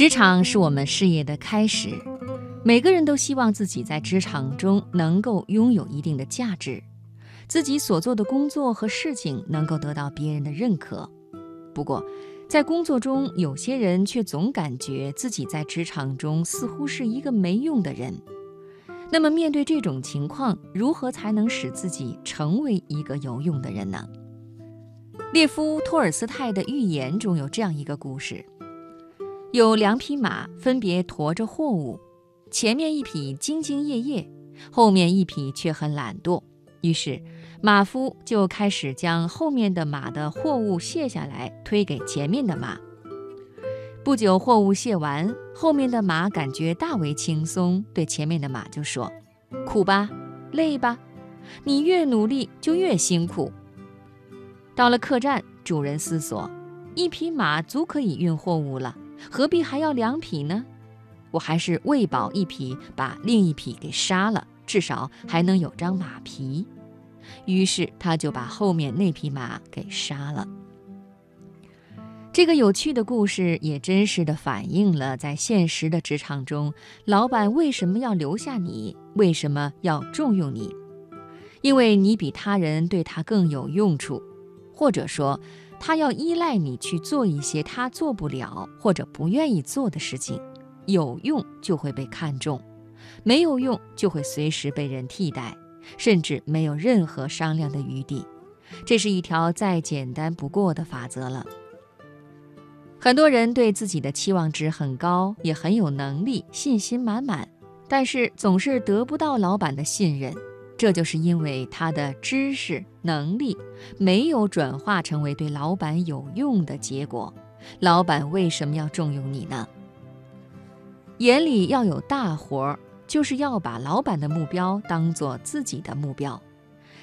职场是我们事业的开始，每个人都希望自己在职场中能够拥有一定的价值，自己所做的工作和事情能够得到别人的认可。不过，在工作中，有些人却总感觉自己在职场中似乎是一个没用的人。那么，面对这种情况，如何才能使自己成为一个有用的人呢？列夫·托尔斯泰的寓言中有这样一个故事。有两匹马分别驮着货物，前面一匹兢兢业业，后面一匹却很懒惰。于是马夫就开始将后面的马的货物卸下来，推给前面的马。不久，货物卸完，后面的马感觉大为轻松，对前面的马就说：“苦吧，累吧，你越努力就越辛苦。”到了客栈，主人思索：一匹马足可以运货物了。何必还要两匹呢？我还是喂饱一匹，把另一匹给杀了，至少还能有张马皮。于是他就把后面那匹马给杀了。这个有趣的故事也真实的反映了在现实的职场中，老板为什么要留下你，为什么要重用你？因为你比他人对他更有用处，或者说。他要依赖你去做一些他做不了或者不愿意做的事情，有用就会被看重，没有用就会随时被人替代，甚至没有任何商量的余地。这是一条再简单不过的法则了。很多人对自己的期望值很高，也很有能力，信心满满，但是总是得不到老板的信任。这就是因为他的知识能力没有转化成为对老板有用的结果。老板为什么要重用你呢？眼里要有大活儿，就是要把老板的目标当做自己的目标。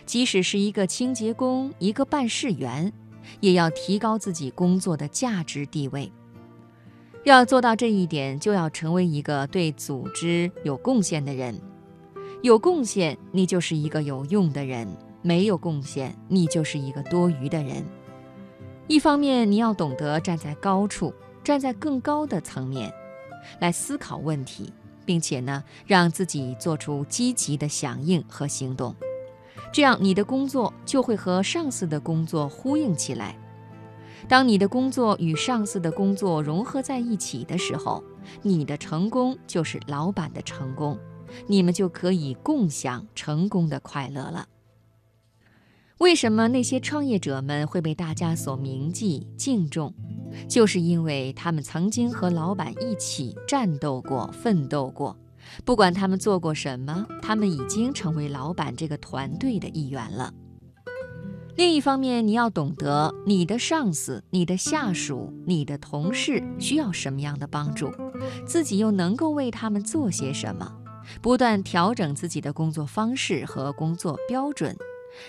即使是一个清洁工、一个办事员，也要提高自己工作的价值地位。要做到这一点，就要成为一个对组织有贡献的人。有贡献，你就是一个有用的人；没有贡献，你就是一个多余的人。一方面，你要懂得站在高处，站在更高的层面来思考问题，并且呢，让自己做出积极的响应和行动，这样你的工作就会和上司的工作呼应起来。当你的工作与上司的工作融合在一起的时候，你的成功就是老板的成功。你们就可以共享成功的快乐了。为什么那些创业者们会被大家所铭记、敬重？就是因为他们曾经和老板一起战斗过、奋斗过。不管他们做过什么，他们已经成为老板这个团队的一员了。另一方面，你要懂得你的上司、你的下属、你的同事需要什么样的帮助，自己又能够为他们做些什么。不断调整自己的工作方式和工作标准，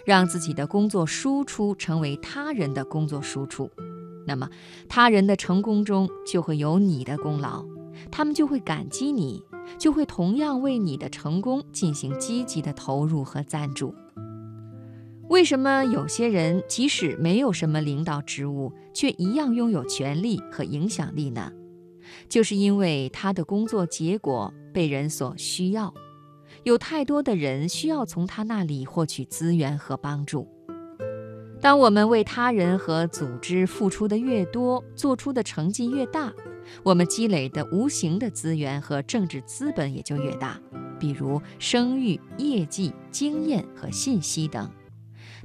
让自己的工作输出成为他人的工作输出，那么他人的成功中就会有你的功劳，他们就会感激你，就会同样为你的成功进行积极的投入和赞助。为什么有些人即使没有什么领导职务，却一样拥有权力和影响力呢？就是因为他的工作结果被人所需要，有太多的人需要从他那里获取资源和帮助。当我们为他人和组织付出的越多，做出的成绩越大，我们积累的无形的资源和政治资本也就越大，比如声誉、业绩、经验和信息等。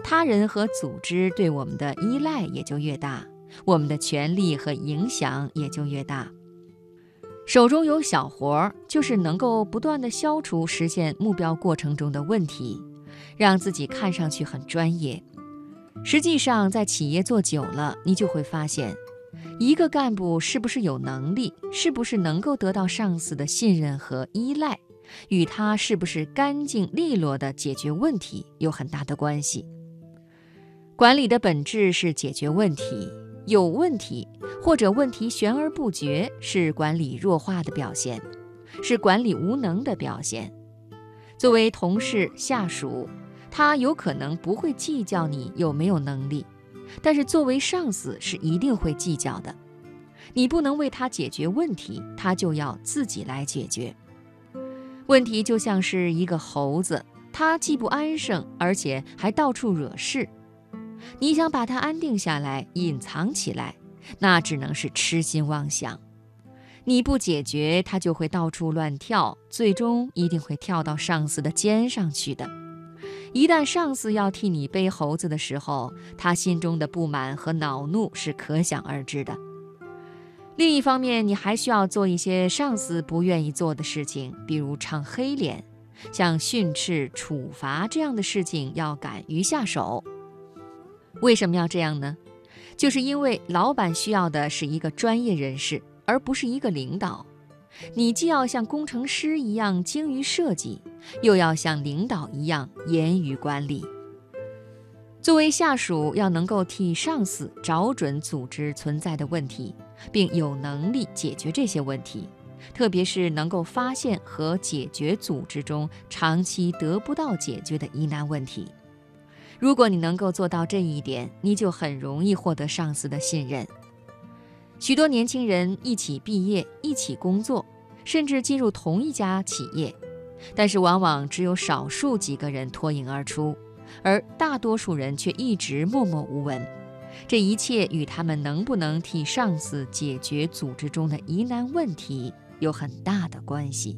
他人和组织对我们的依赖也就越大，我们的权力和影响也就越大。手中有小活儿，就是能够不断的消除实现目标过程中的问题，让自己看上去很专业。实际上，在企业做久了，你就会发现，一个干部是不是有能力，是不是能够得到上司的信任和依赖，与他是不是干净利落的解决问题有很大的关系。管理的本质是解决问题。有问题或者问题悬而不决，是管理弱化的表现，是管理无能的表现。作为同事、下属，他有可能不会计较你有没有能力，但是作为上司是一定会计较的。你不能为他解决问题，他就要自己来解决。问题就像是一个猴子，它既不安生，而且还到处惹事。你想把它安定下来，隐藏起来，那只能是痴心妄想。你不解决，它就会到处乱跳，最终一定会跳到上司的肩上去的。一旦上司要替你背猴子的时候，他心中的不满和恼怒是可想而知的。另一方面，你还需要做一些上司不愿意做的事情，比如唱黑脸，像训斥、处罚这样的事情要敢于下手。为什么要这样呢？就是因为老板需要的是一个专业人士，而不是一个领导。你既要像工程师一样精于设计，又要像领导一样严于管理。作为下属，要能够替上司找准组织存在的问题，并有能力解决这些问题，特别是能够发现和解决组织中长期得不到解决的疑难问题。如果你能够做到这一点，你就很容易获得上司的信任。许多年轻人一起毕业，一起工作，甚至进入同一家企业，但是往往只有少数几个人脱颖而出。而大多数人却一直默默无闻，这一切与他们能不能替上司解决组织中的疑难问题有很大的关系。